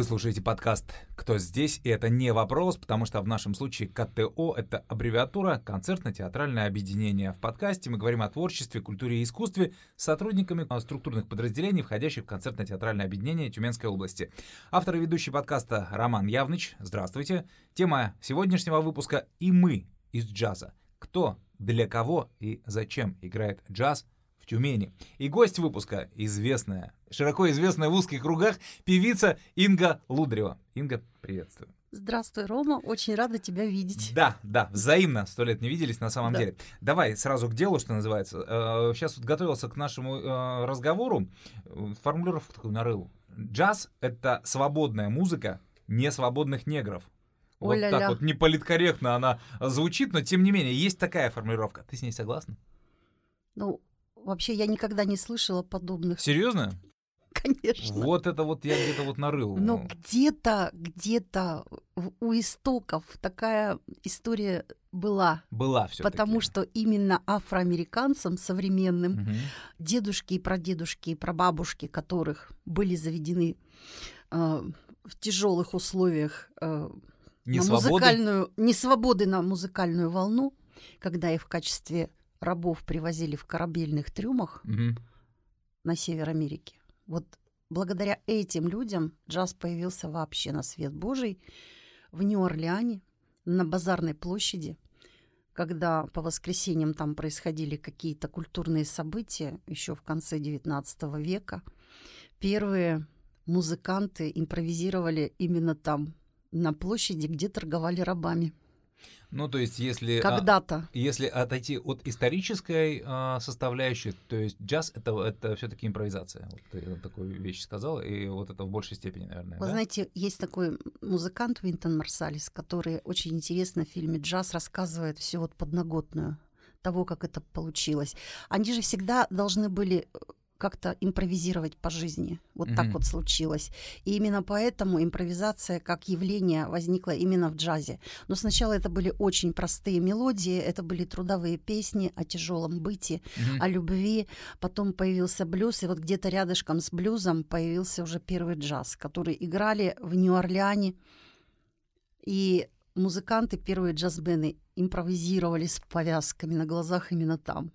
Вы слушаете подкаст «Кто здесь?» И это не вопрос, потому что в нашем случае КТО — это аббревиатура «Концертно-театральное объединение». В подкасте мы говорим о творчестве, культуре и искусстве с сотрудниками структурных подразделений, входящих в концертно-театральное объединение Тюменской области. Автор и ведущий подкаста Роман Явныч. Здравствуйте. Тема сегодняшнего выпуска «И мы из джаза». Кто, для кого и зачем играет джаз Тюмени. И гость выпуска — известная, широко известная в узких кругах певица Инга Лудрева. Инга, приветствую. Здравствуй, Рома. Очень рада тебя видеть. Да, да, взаимно. Сто лет не виделись на самом Да. деле. Давай сразу к делу, что называется. Сейчас вот готовился к нашему э, разговору. э, Формулировку такую нарыл. Джаз — это свободная музыка не свободных негров. Вот О-ля-ля. так вот неполиткорректно она звучит, но тем не менее есть такая формулировка. Ты с ней согласна? Ну, вообще, я никогда не слышала подобных, Серьезно? конечно. Вот это вот я где-то вот нарыл. Но где-то, где-то у истоков такая история была. Была все Потому что именно афроамериканцам современным, дедушки и прадедушки и прабабушки которых были заведены э, в тяжелых условиях э, не на свободы. музыкальную, не свободы на музыкальную волну, когда их в качестве рабов привозили в корабельных трюмах Мгм. на север Америки. Вот благодаря этим людям джаз появился вообще на свет Божий в Нью-Орлеане, на базарной площади, когда по воскресеньям там происходили какие-то культурные события еще в конце XIX века. Первые музыканты импровизировали именно там, на площади, где торговали рабами. Ну, то есть, если... а, Когда-то. Если отойти от исторической а, составляющей, то есть джаз это, это все-таки импровизация. Вот ты такую вещь сказал, и вот это в большей степени, наверное. Вы да? знаете, есть такой музыкант Винтон Марсалис, который очень интересно в фильме «Джаз» рассказывает все вот подноготную того, как это получилось. Они же всегда должны были как-то импровизировать по жизни. Вот так Мгм. вот случилось. И именно поэтому импровизация как явление возникла именно в джазе. Но сначала это были очень простые мелодии, это были трудовые песни о тяжелом быте, Мгм. о любви. Потом появился блюз, и вот где-то рядышком с блюзом появился уже первый джаз, который играли в Нью-Орлеане. И музыканты, первые джазбены, импровизировали с повязками на глазах именно там.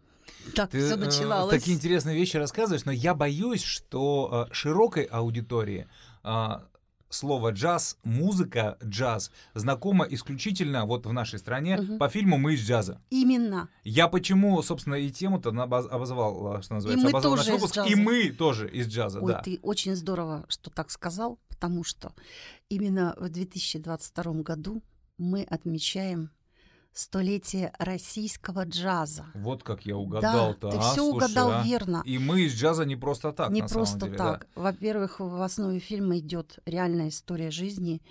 Так Ты все э, начиналось. такие интересные вещи рассказываешь, но я боюсь, что э, широкой аудитории э, слово джаз, музыка джаз знакома исключительно вот в нашей стране Мгм. по фильму «Мы из джаза». Именно. Я почему, собственно, и тему-то обозвал, э, что называется, мы обозвал наш выпуск, джаза. и мы тоже из джаза, Ой, да. ты очень здорово, что так сказал, потому что именно в 2022 году мы отмечаем столетие российского джаза. Вот как я Да, угадал-то. ты а, все слушай, угадал а. верно. И мы из джаза не просто так, Не просто деле, да. так. Во-первых, в основе фильма идет реальная история жизни.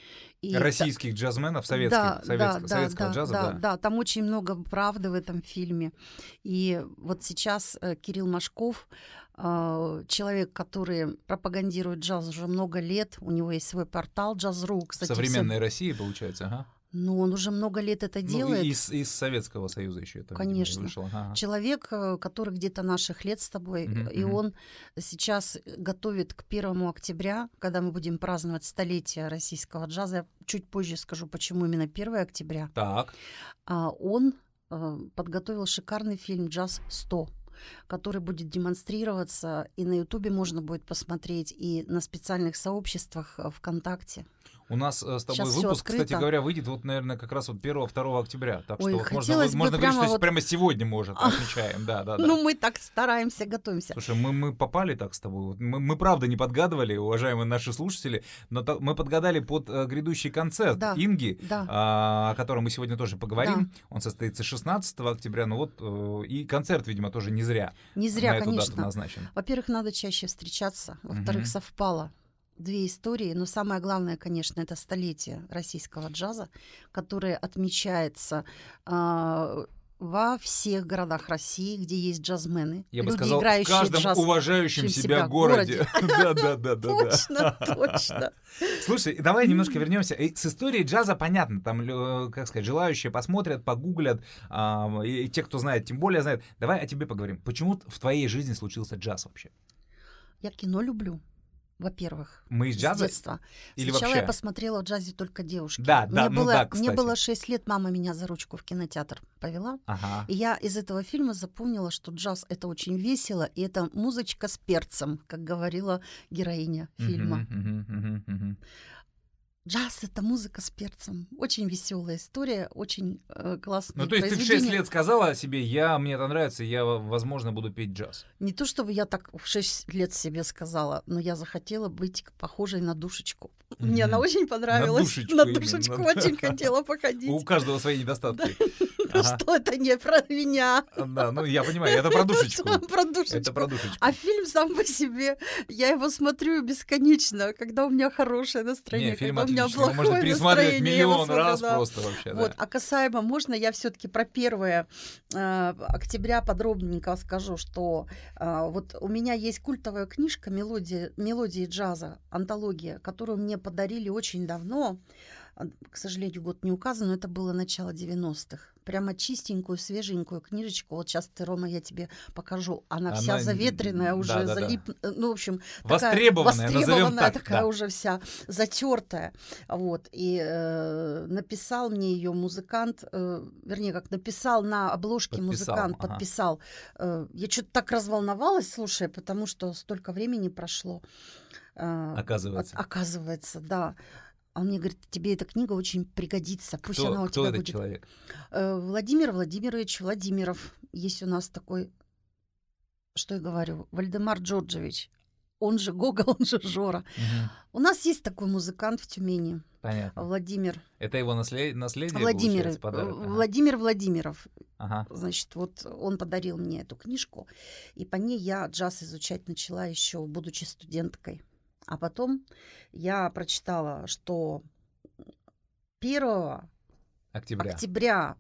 И та- Российских джазменов, советских, да, советско- да, да, советского да, джаза, да, да. да, там очень много правды в этом фильме. И вот сейчас э, Кирилл Машков, э, человек, который пропагандирует джаз уже много лет, у него есть свой портал Джаз.ру, кстати. все- Современной России, получается, ага. Ну, он уже много лет это Ну, делает. из, из Советского Союза еще это видимо, Конечно. вышло. ага. Человек, э, который где-то наших лет с тобой, Мгм, и мгм. он сейчас готовит к первому октября, когда мы будем праздновать столетие российского джаза. Я чуть позже скажу, почему именно 1 октября. Так, А он э, подготовил шикарный фильм «Джаз 100», который будет демонстрироваться, и на Ютубе можно будет посмотреть, и на специальных сообществах э, ВКонтакте. У нас э, с тобой всё выпуск, кстати говоря, выйдет вот, наверное, как раз вот 1-2 октября. Так Ой, что вот можно, можно говорить, прямо что вот- прямо сегодня, может, отмечаем. Да, да, да. Ну, мы так стараемся, готовимся. Слушай, мы, мы попали так с тобой. Мы, мы правда не подгадывали, уважаемые наши слушатели, но та- мы подгадали под э, грядущий концерт Да. Инги, Да. а, о котором мы сегодня тоже поговорим. Он состоится 16 октября. Ну вот э, и концерт, видимо, тоже не зря, Не зря, на эту дату конечно. назначен. Во-первых, надо чаще встречаться. Во-вторых, Мгм. совпало две истории. Но самое главное, конечно, это столетие российского джаза, которое отмечается а, во всех городах России, где есть джазмены. Я бы люди, сказал, в играющие каждом джаз. уважающем себя себя городе. Да, да, да, да. Точно, точно. Слушай, давай немножко вернемся. Э, С историей джаза понятно, там, э, как сказать, желающие посмотрят, погуглят, и те, кто знает, тем более знают. Давай о тебе поговорим. Почему в твоей жизни случился джаз вообще? Я кино люблю. Во-первых, Мы из с джаза? детства. Или Сначала вообще? я посмотрела в джазе только девушки. Да, да, мне ну было, да, Мне было 6 лет, мама меня за ручку в кинотеатр повела. Ага. И я из этого фильма запомнила, что джаз это очень весело, и это музычка с перцем, как говорила героиня фильма. Мгм, мгм, мгм, мгм. Джаз это музыка с перцем. Очень веселая история, очень э, классная. Ну, то есть ты в 6 лет сказала себе, я, мне это нравится, я, возможно, буду петь джаз. Не то чтобы я так в 6 лет себе сказала, но я захотела быть похожей на душечку. Мне она очень понравилась. душечку На именно, душечку да. очень хотела У походить. каждого свои недостатки. Что это не про меня? Да, ну я понимаю, это про душечку. Про душечку. Это про душечку. А фильм сам по себе, я его смотрю бесконечно, когда у меня хорошее настроение, Не, фильм когда у меня отличный. Плохое можно пересматривать миллион смотрю, раз да. просто вообще. Вот, да. а касаемо, можно я все-таки про 1 октября подробненько скажу, что а, вот у меня есть культовая книжка «Мелодии, «Мелодии джаза», антология, которую мне подарили очень давно. К сожалению, год не указан, но это было начало 90-х. Прямо чистенькую, свеженькую книжечку. Вот сейчас ты, Рома, я тебе покажу. Она, Она вся заветренная, уже да-да-да. залип... Ну, в общем, такая Востребованная, назовем востребованная, так. такая да. уже вся затертая. Вот. И э, написал мне ее музыкант, э, вернее, как написал на обложке Подписал, музыкант, ага. подписал. Э, я что-то так разволновалась, слушай, потому что столько времени прошло. Э, Оказывается. оказывается, да. А он мне говорит, тебе эта книга очень пригодится, пусть она Кто, у кто тебя этот будет. человек? Э, Владимир Владимирович Владимиров. Есть у нас такой, что я говорю, Вальдемар Джорджевич. Он же Гогол, он же Жора. Мгм. У нас есть такой музыкант в Тюмени, Понятно. Владимир. Это его наслед... наследие, Владимир, подарок? э, Ага. Владимир Владимиров. Ага. Значит, вот он подарил мне эту книжку, и по ней я джаз изучать начала еще, будучи студенткой. А потом я прочитала, что 1 Октября. октября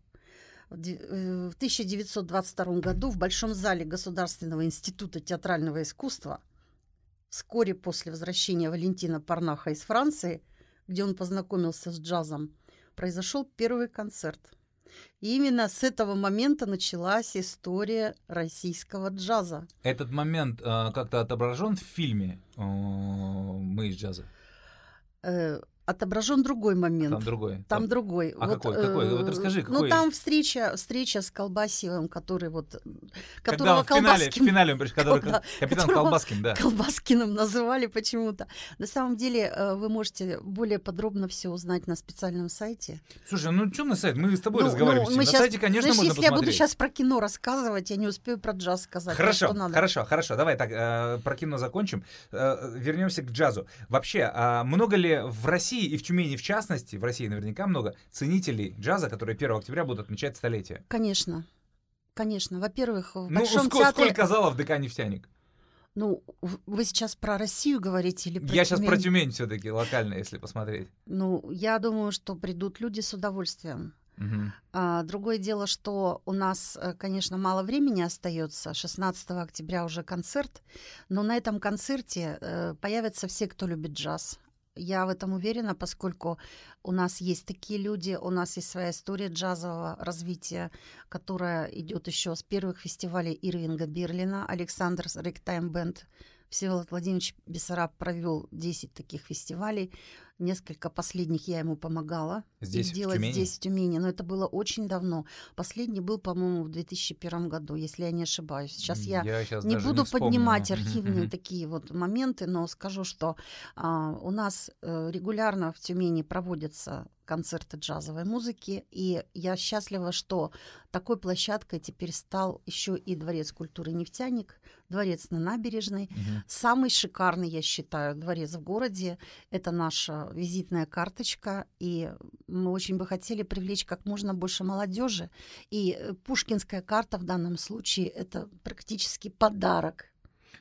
в ди- э, в 1922 году в Большом зале Государственного института театрального искусства, вскоре после возвращения Валентина Парнаха из Франции, где он познакомился с джазом, произошел первый концерт. И именно с этого момента началась история российского джаза. Этот момент э, как-то отображен в фильме э, «Мы из джаза». Э, отображен другой момент. Там другой. Там другой. А какой? Какой? Вот э, расскажи, Ну, какой? там встреча, встреча с Колбасевым, который вот... Когда Которого в финале, в Колбаскин, финале он приш- который Да, капитан Колбаскин, да. Колбаскиным называли почему-то. На самом деле, э, вы можете более подробно все узнать на специальном сайте. Слушай, ну что на сайт? Мы с тобой Ну, разговариваем. ну, мы на щас- сайте, конечно, Знаешь, можно если я буду посмотреть. сейчас про кино рассказывать, я не успею про джаз сказать. Хорошо, что надо. хорошо, хорошо. Давай так, э, про кино закончим. Э, вернемся к джазу. Вообще, а много ли в России и в Тюмени в частности, в России наверняка много, ценителей джаза, которые 1 октября будут отмечать столетие? Конечно. Конечно. Во-первых, в Ну, Большом ско- театре... сколько залов ДК «Нефтяник»? Ну, вы сейчас про Россию говорите или про Я сейчас про Тюмень? Тюмень все-таки, локально, если посмотреть. Ну, я думаю, что придут люди с удовольствием. А, другое дело, что у нас, э, конечно, мало времени остается. 16 октября уже концерт, но на этом концерте э, появятся все, кто любит джаз. Я в этом уверена, поскольку у нас есть такие люди, у нас есть своя история джазового развития, которая идет еще с первых фестивалей Ирвинга Берлина, Александр Ректайм Бенд. Всеволод Владимирович Бессараб провел 10 таких фестивалей. Несколько последних я ему помогала Здесь, их в Тюмени? здесь, в Тюмени. Но это было очень давно. Последний был, по-моему, в 2001 году, если я не ошибаюсь. Сейчас я щас не даже буду вспомню. поднимать архивные такие вот моменты, но скажу, что а, у нас э, регулярно в Тюмени проводятся концерты джазовой музыки, и я счастлива, что такой площадкой теперь стал еще и Дворец культуры «Нефтяник», Дворец на набережной. Мгм. Самый шикарный, я считаю, дворец в городе. Это наша визитная карточка, и мы очень бы хотели привлечь как можно больше молодежи. И э, пушкинская карта в данном случае это практически подарок.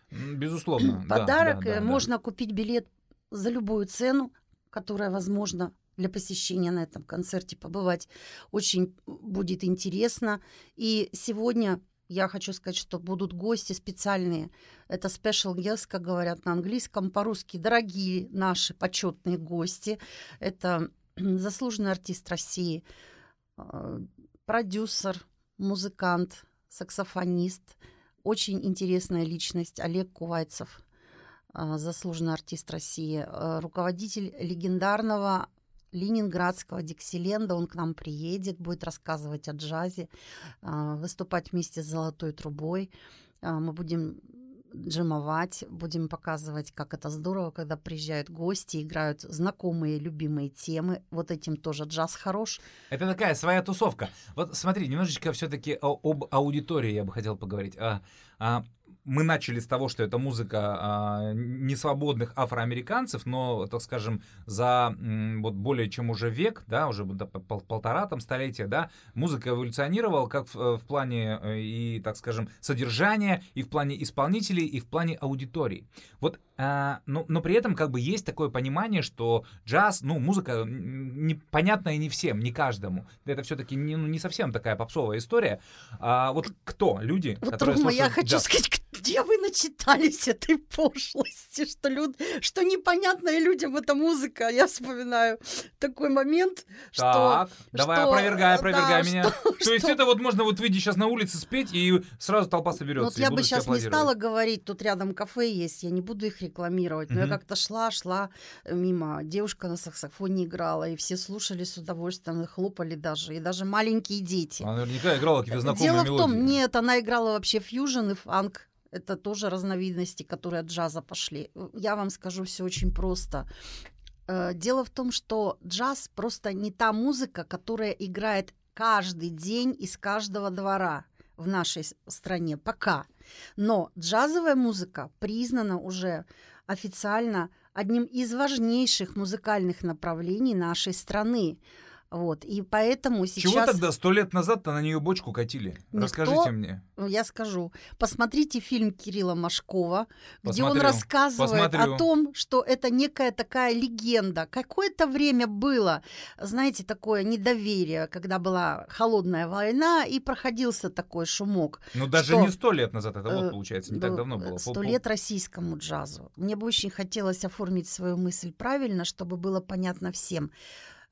Безусловно. да, Подарок. да, да, э, да. Можно купить билет за любую цену, которая возможна для посещения на этом концерте побывать. Очень будет интересно. И сегодня я хочу сказать, что будут гости специальные. Это special guests, как говорят на английском, по-русски дорогие наши почетные гости. Это заслуженный артист России, э, продюсер, музыкант, саксофонист, очень интересная личность Олег Кувайцев. а, заслуженный артист России, а, руководитель легендарного Ленинградского Диксиленда. Он к нам приедет, будет рассказывать о джазе, а, выступать вместе с «Золотой трубой». Мы будем джемовать, будем показывать, как это здорово, когда приезжают гости, играют знакомые, любимые темы. Вот этим тоже джаз хорош. Это такая своя тусовка. Вот смотри, немножечко все-таки об аудитории я бы хотел поговорить. А, а, мы начали с того, что это музыка а, несвободных афроамериканцев, но, так скажем, за м, вот более чем уже век, да, уже да, пол, полтора там столетия, да, музыка эволюционировала как в, в плане э, и, так скажем, содержания, и в плане исполнителей, и в плане аудитории. Вот, а, но, но при этом как бы есть такое понимание, что джаз, ну, музыка непонятная не всем, не каждому. Это все-таки не, ну, не совсем такая попсовая история. А, вот кто люди, вот которые слушают... я хочу да. сказать, где вы начитались этой пошлости, что, люд... что непонятная людям эта музыка. Я вспоминаю такой момент, так, что... давай что, опровергай, опровергай да, меня. Что, То есть это вот можно вот выйти сейчас на улице спеть, и сразу толпа соберется. Вот я бы сейчас не стала говорить, тут рядом кафе есть, я не буду их рекламировать, но Мгм. я как-то шла, шла мимо, девушка на саксофоне играла, и все слушали с удовольствием, и хлопали даже, и даже маленькие дети. Она наверняка играла какие-то знакомые Дело в мелодии. том, нет, она играла вообще фьюжн и фанк. Это тоже разновидности, которые от джаза пошли. Я вам скажу все очень просто. Э, Дело в том, что джаз просто не та музыка, которая играет каждый день из каждого двора в нашей стране пока. Но джазовая музыка признана уже официально одним из важнейших музыкальных направлений нашей страны. Вот. И поэтому сейчас... Чего тогда сто лет назад-то на нее бочку катили? Никто- Расскажите мне. Ну, Я скажу. Посмотрите фильм Кирилла Машкова, где он Посмотрю, рассказывает посмотрю. о том, что это некая такая легенда. Какое-то время было, знаете, такое недоверие, когда была холодная война, и проходился такой шумок. Ну даже Что? не сто лет назад, это вот Э, получается, не так Ну, давно было. Сто лет российскому джазу. Мне бы очень хотелось оформить свою мысль правильно, чтобы было понятно всем.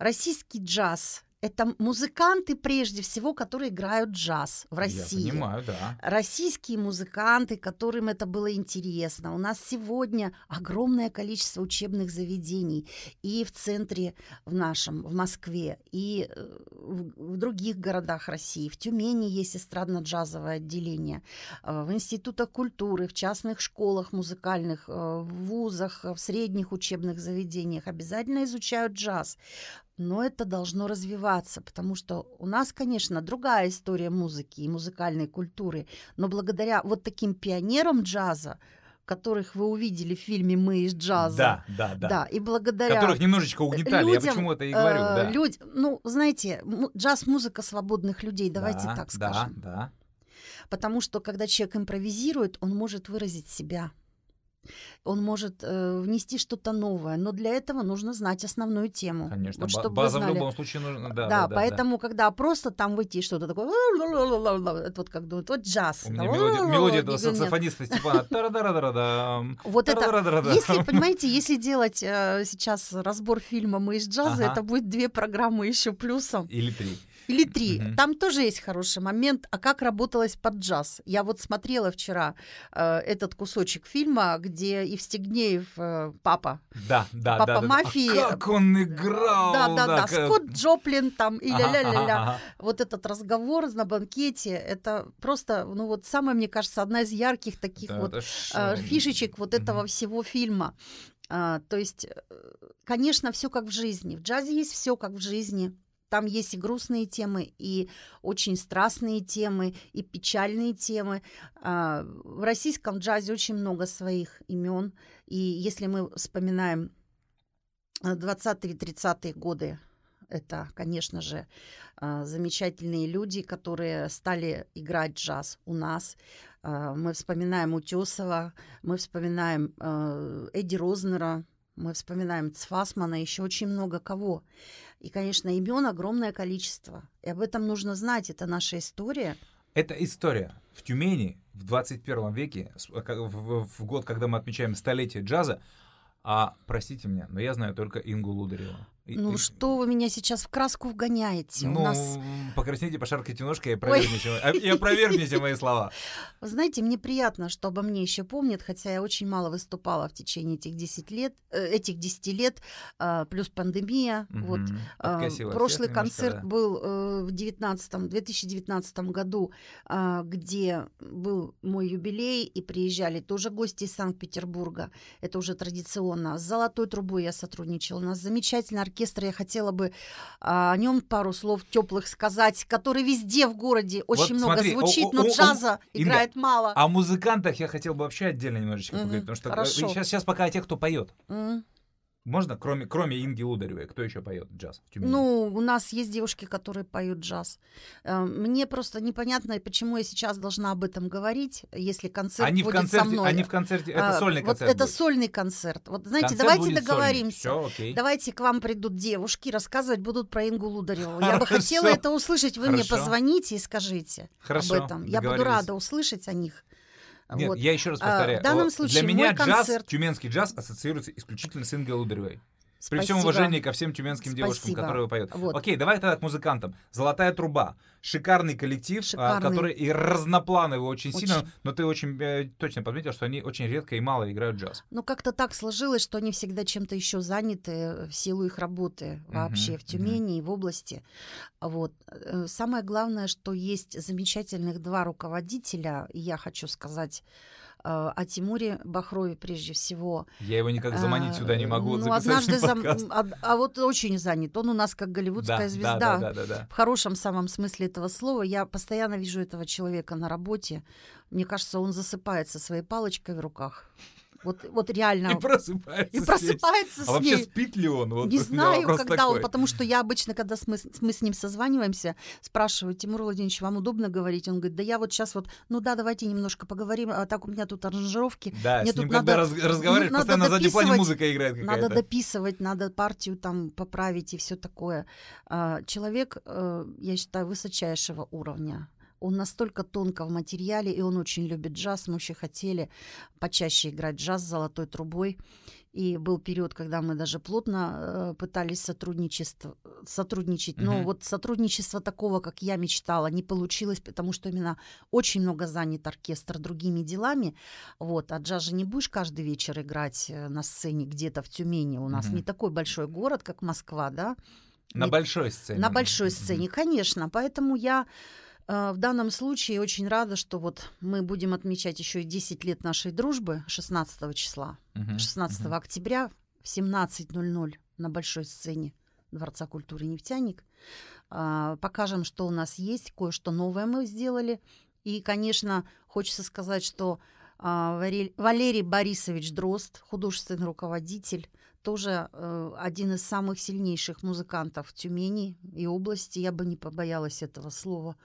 Российский джаз — это музыканты, прежде всего, которые играют джаз в России. Я понимаю, да. Российские музыканты, которым это было интересно. У нас сегодня огромное количество учебных заведений и в центре в нашем, в Москве, и э, в, других городах России. В Тюмени есть эстрадно-джазовое отделение. э, В институтах культуры, в частных школах музыкальных, э, в вузах, в средних учебных заведениях обязательно изучают джаз. Но это должно развиваться, потому что у нас, конечно, другая история музыки и музыкальной культуры, но благодаря вот таким пионерам джаза, которых вы увидели в фильме «Мы из джаза», Да, да, да. да, и благодаря Которых немножечко угнетали, я людям, почему это и говорю, э, да. люд- ну, знаете, му- джаз-музыка свободных людей, давайте Да, так да, скажем. Да, Потому что когда человек импровизирует, он может выразить себя. Он может э, внести что-то новое, но для этого нужно знать основную тему. конечно. Вот чтобы база в любом случае нужна. Да, Да, да, да, поэтому, когда просто там выйти и что-то такое, это вот как думают, вот джаз. У меня мелодия, мелодия этого саксофониста Степана. Вот это, если, понимаете, если делать э, сейчас разбор фильма «Мы из джаза», это будет две программы еще плюсом. Или три. Или три. Мгм. Там тоже есть хороший момент. А как работалось под джаз? Я вот смотрела вчера э, этот кусочек фильма, где Евстигнеев э, папа. Да, да, Папа да, да. мафии. А как он играл! да, да, да. как- Скотт Джоплин там и ля-ля-ля-ля. ага. Вот этот разговор на банкете, это просто, ну вот самая, мне кажется, одна из ярких таких Да, вот э, э, фишечек вот этого всего фильма. А, то есть, э, конечно, все как в жизни. В джазе есть все как в жизни. Там есть и грустные темы, и очень страстные темы, и печальные темы. А, В российском джазе очень много своих имен. И если мы вспоминаем э, 20-30-е годы, это, конечно же, а, замечательные люди, которые стали играть джаз у нас. А, Мы вспоминаем Утесова, мы вспоминаем Эдди Рознера, мы вспоминаем Цфасмана, еще очень много кого. И, конечно, имен огромное количество. И об этом нужно знать. Это наша история. Это история. В Тюмени в 21 веке, э, в, год, когда мы отмечаем столетие джаза, а, простите меня, но я знаю только Ингу Лудареву. Ну что вы меня сейчас в краску вгоняете? Ну, У нас... покрасните, пошаркайте ножкой и опровергните, а, и опровергните мои слова. Вы знаете, мне приятно, что обо мне еще помнят, хотя я очень мало выступала в течение этих 10 лет, э, этих 10 лет, э, плюс пандемия. Мгм. Вот Подкосила прошлый немножко, концерт да. был э, в 19 2019 году, где был мой юбилей, и приезжали тоже гости из Санкт-Петербурга. Это уже традиционно. С «Золотой трубой» я сотрудничала. У нас замечательный оркестр. Я хотела бы а, о нем пару слов теплых сказать, который везде в городе очень Вот много смотри, звучит, о- о- но о- джаза Инга, играет мало. О музыкантах я хотел бы вообще отдельно немножечко Мгм, поговорить, потому что хорошо. сейчас, сейчас пока о тех, кто поет. М. Можно, кроме, кроме Инги Лударевой, кто еще поет джаз в Тюмени? Ну, у нас есть девушки, которые поют джаз. Э, Мне просто непонятно, почему я сейчас должна об этом говорить, если концерт они в будет концерте, со мной. они в концерте, это А, сольный вот концерт это будет. сольный концерт. Вот знаете, Концерт давайте договоримся. Все, окей. Давайте к вам придут девушки, рассказывать будут про Ингу Лудареву. Я бы хотела это услышать. Вы мне Хорошо. позвоните и скажите Хорошо, об этом. Я буду рада услышать о них. Нет, Вот. я еще раз А, повторяю. в данном случае для меня джаз, концерт- тюменский джаз ассоциируется исключительно с Ингой Лударевой. При всем Спасибо. уважении ко всем тюменским девушкам, Спасибо. которые поют. Вот. Окей, давай тогда к музыкантам. Золотая труба. Шикарный коллектив, а, Шикарный. который и разноплановый очень, Очень. сильно, но ты очень э, точно подметил, что они очень редко и мало играют джаз. Ну, как-то так сложилось, что они всегда чем-то еще заняты в силу их работы вообще Мгм, в Тюмени и в области. Вот. Э, Самое главное, что есть замечательных два руководителя, и я хочу сказать о Тимуре Бахрове прежде всего. Я его никак заманить А, сюда не могу. Ну, однажды зам- а, а вот очень занят. Он у нас как голливудская Да, звезда. Да, да, да, да. В хорошем самом смысле этого слова. Я постоянно вижу этого человека на работе. Мне кажется, он засыпает со своей палочкой в руках. Вот, вот реально. И просыпается. И просыпается А с вообще ней. спит ли он? Вот Не знаю, когда такой. он, потому что я обычно, когда мы, с- мы с ним созваниваемся, спрашиваю, Тимур Владимирович, вам удобно говорить? Он говорит, да я вот сейчас вот, ну да, давайте немножко поговорим, а так у меня тут аранжировки, Да, Мне с ним тут когда надо- раз- разговариваешь, надо постоянно на заднем плане музыка играет какая-то. надо дописывать, надо партию там поправить и все такое. А, Человек, э, я считаю, высочайшего уровня. Он настолько тонко в материале, и он очень любит джаз. Мы вообще хотели почаще играть джаз с золотой трубой. И был период, когда мы даже плотно э, пытались сотрудничество, сотрудничать. Но Мгм. вот сотрудничество такого, как я мечтала, не получилось, потому что именно очень много занят оркестр другими делами. Вот. А джаз же не будешь каждый вечер играть э, на сцене где-то в Тюмени. У нас Мгм. не такой большой город, как Москва, да? На не- большой сцене. На большой сцене, конечно. Поэтому я в данном случае очень рада, что вот мы будем отмечать еще и 10 лет нашей дружбы 16 числа. Мгм. 16 Мгм. октября в 17.00 на большой сцене Дворца культуры «Нефтяник». А, Покажем, что у нас есть, кое-что новое мы сделали. И, конечно, хочется сказать, что а, Валерий Борисович Дрозд, художественный руководитель, тоже э, один из самых сильнейших музыкантов Тюмени и области. Я бы не побоялась этого слова.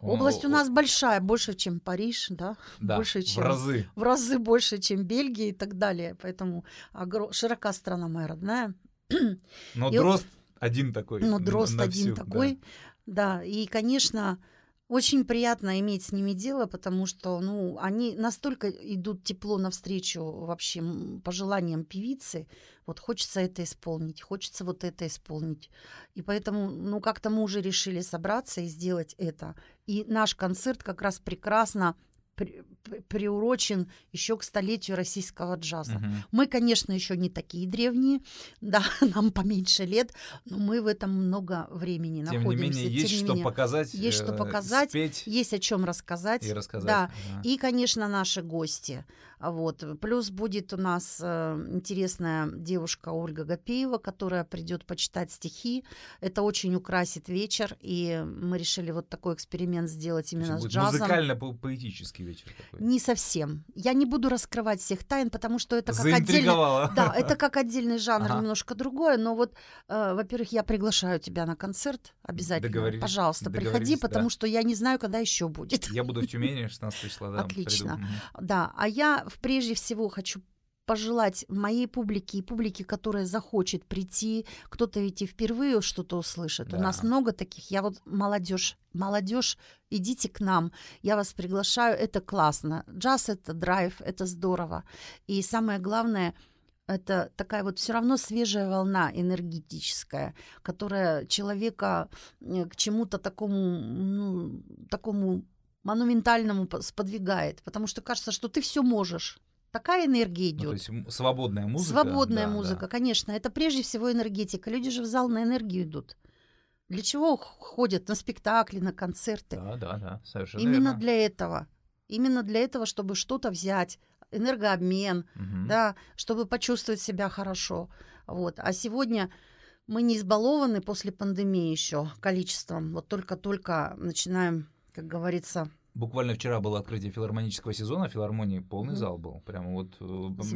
Область у нас большая, больше, чем Париж, да, да, больше, в чем разы. в разы больше, чем Бельгия и так далее. Поэтому огро- широка страна моя родная. Но И- дрозд один такой. На- дрозд один всю, да. такой. Да. и, конечно, очень приятно иметь с ними дело, потому что, ну, они настолько идут тепло навстречу вообще пожеланиям певицы. Вот хочется это исполнить, хочется вот это исполнить. И поэтому, ну, как-то мы уже решили собраться и сделать это. И наш концерт как раз прекрасно при- при- приурочен еще к столетию российского джаза. Мгм. Мы, конечно, еще не такие древние, да, нам поменьше лет, но мы в этом много времени Тем не находимся. менее, есть Тем не что менее, показать. есть что э, показать, Спеть есть о чем рассказать. и рассказать. Да, Ага. и, конечно, наши гости. Вот. Плюс будет у нас э, интересная девушка Ольга Гапеева, которая придет почитать стихи. Это очень украсит вечер, и мы решили вот такой эксперимент сделать именно с джазом. Музыкально-поэтический вечер такой. Не совсем. Я не буду раскрывать всех тайн, потому что это как отдельный да, это как отдельный жанр, Ага. немножко другое, но вот, э, во-первых, я приглашаю тебя на концерт обязательно. Пожалуйста, приходи, договорились, потому да. что я не знаю, когда еще будет. Я буду в Тюмени 16 числа, да. Отлично. приду. Да, а я прежде всего хочу пожелать моей публике и публике, которая захочет прийти, кто-то ведь и впервые что-то услышит. У нас Да. много таких. Я вот молодежь, молодежь, идите к нам, я вас приглашаю, это классно. Джаз это драйв, это здорово. И самое главное, это такая вот все равно свежая волна энергетическая, которая человека э, к чему-то такому, ну, такому монументальному сподвигает, потому что кажется, что ты все можешь. Такая энергия идет. Ну, то есть свободная музыка. Свободная да, музыка, да. конечно. Это прежде всего энергетика. Люди же в зал на энергию идут. Для чего ходят на спектакли, на концерты? Да, да, да, совершенно Именно верно. для этого. Именно для этого, чтобы что-то взять, энергообмен, угу. да, чтобы почувствовать себя хорошо. Вот. А сегодня мы не избалованы после пандемии еще количеством. Вот только-только начинаем, как говорится, Буквально вчера было открытие филармонического сезона, филармонии полный mm. зал был. Прямо вот э,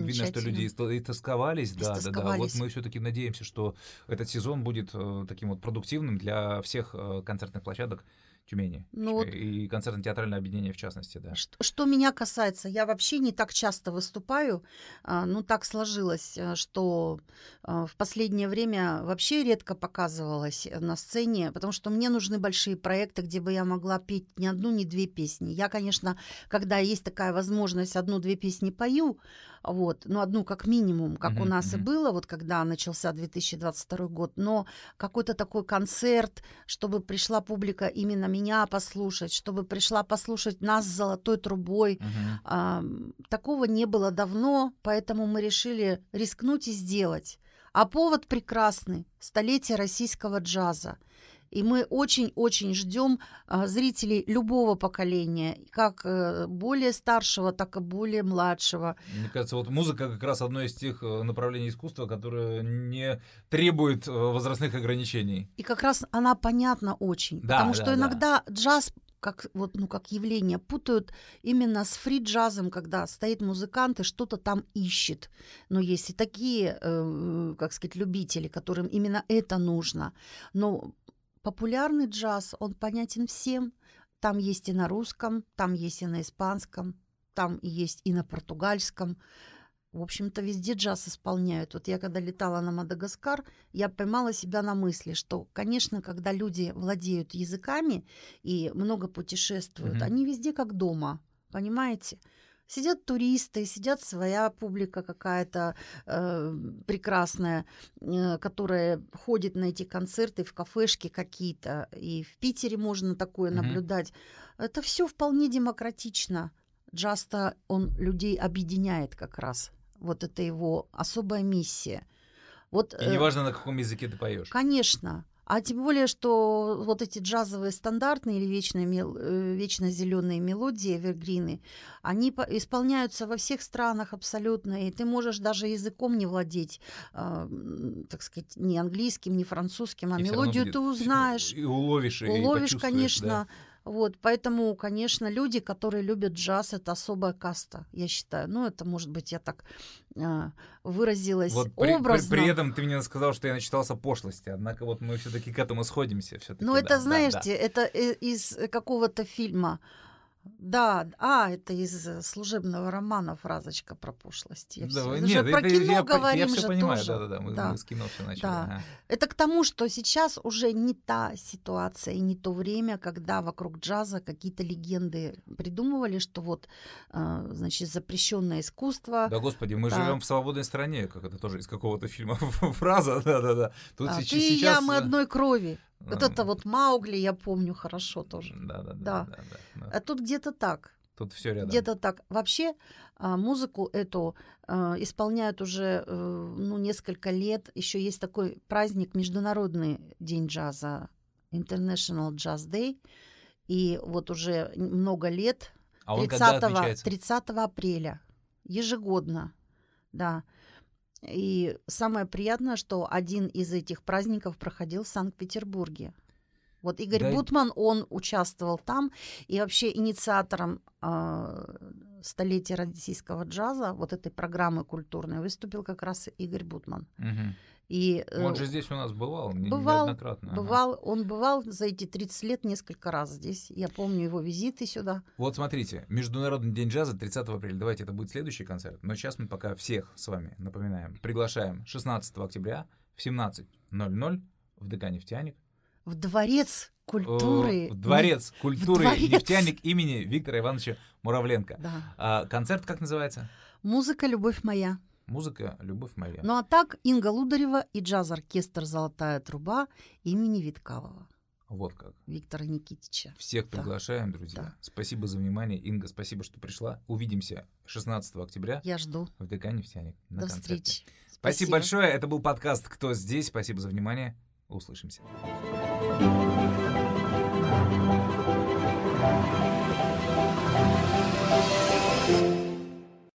видно, что люди истосковались. Да, да, да. Вот мы все-таки надеемся, что этот сезон будет э, таким вот продуктивным для всех э, концертных площадок Тюмени. Ну, и концертно-театральное объединение в частности, да. Что, что меня касается, я вообще не так часто выступаю. А, ну, так сложилось, э, что а, в последнее время вообще редко показывалась на сцене, потому что мне нужны большие проекты, где бы я могла петь ни одну, ни две песни. Я, конечно, когда есть такая возможность, одну-две песни пою, вот, ну, одну как минимум, как uh-huh, у нас uh-huh. и было, вот когда начался 2022 год, но какой-то такой концерт, чтобы пришла публика именно меня послушать, чтобы пришла послушать нас с золотой трубой, uh-huh. а, такого не было давно, поэтому мы решили рискнуть и сделать. А повод прекрасный – столетие российского джаза – и мы очень-очень ждем а, зрителей любого поколения, как э, более старшего, так и более младшего. Мне кажется, вот музыка как раз одно из тех э, направлений искусства, которое не требует э, возрастных ограничений. И как раз она понятна очень, да, потому да, что иногда да. джаз как, вот, ну, как явление путают именно с фри-джазом, когда стоит музыкант и что-то там ищет. Но есть и такие, э, как сказать, любители, которым именно это нужно. Но Популярный джаз, он понятен всем. Там есть и на русском, там есть и на испанском, там есть и на португальском. В общем-то, везде джаз исполняют. Вот я когда летала на Мадагаскар, я поймала себя на мысли, что, конечно, когда люди владеют языками и много путешествуют, mm-hmm. они везде как дома, понимаете? Сидят туристы, сидят своя публика какая-то э, прекрасная, э, которая ходит на эти концерты в кафешки какие-то. И в Питере можно такое mm-hmm. наблюдать. Это все вполне демократично. Джаста он людей объединяет как раз. Вот это его особая миссия. Вот, И неважно, э, на каком языке ты поешь. Конечно. А тем более, что вот эти джазовые стандартные или вечно, э, вечно зеленые мелодии, эвергрины, они исполняются во всех странах абсолютно, и ты можешь даже языком не владеть, э, так сказать, не английским, не французским, а и мелодию ты узнаешь. И уловишь, уловишь, и конечно. Да. Вот, поэтому, конечно, люди, которые любят джаз, это особая каста, я считаю. Ну, это, может быть, я так э, выразилась вот образно. При, при, при этом ты мне сказал, что я начитался пошлости, однако вот мы все-таки к этому сходимся. Ну, да, это, знаете, да, да. это э, из какого-то фильма. Да, а, это из э, служебного романа фразочка про пошлость. Я да, все, нет, про кино я, говорим я все же понимаю, тоже. Да, да, да, мы, да. мы с кино все начали. Да. Ага. Это к тому, что сейчас уже не та ситуация и не то время, когда вокруг джаза какие-то легенды придумывали, что вот, э, значит, запрещенное искусство. Да, господи, мы да. живем в свободной стране, как это тоже из какого-то фильма фраза, да, да, да. Тут а, сейчас, ты и я, мы одной крови. Вот это вот Маугли я помню хорошо тоже. Да, да, да. да. да, А тут где-то так. Тут все рядом. Где-то так. Вообще а, музыку эту а, исполняют уже э, ну, несколько лет. Еще есть такой праздник, Международный день джаза, International Jazz Day. И вот уже много лет, а 30, 30 апреля, ежегодно, да. И самое приятное, что один из этих праздников проходил в Санкт-Петербурге. Вот Игорь да. Бутман, он участвовал там, и вообще инициатором э, столетия российского джаза, вот этой программы культурной, выступил как раз Игорь Бутман. Угу. И, э, он же здесь у нас бывал, бывал неоднократно. Бывал, он бывал за эти 30 лет несколько раз здесь. Я помню его визиты сюда. Вот смотрите, Международный день джаза 30 апреля. Давайте это будет следующий концерт. Но сейчас мы пока всех с вами напоминаем. Приглашаем 16 октября в 17.00 в ДК «Нефтяник». В дворец культуры. В дворец культуры в дворец. «Нефтяник» имени Виктора Ивановича Муравленко. Да. А, концерт как называется? «Музыка, любовь моя». Музыка — любовь моя. Ну а так Инга Лударева и джаз-оркестр «Золотая труба» имени Виткалова Вот как. Виктора Никитича. Всех Да. приглашаем, друзья. Да. Спасибо за внимание. Инга, спасибо, что пришла. Увидимся 16 октября Я жду. в ДК «Нефтяник» на До концерте. встречи. Спасибо большое. Это был подкаст «Кто здесь?». Спасибо за внимание. Услышимся.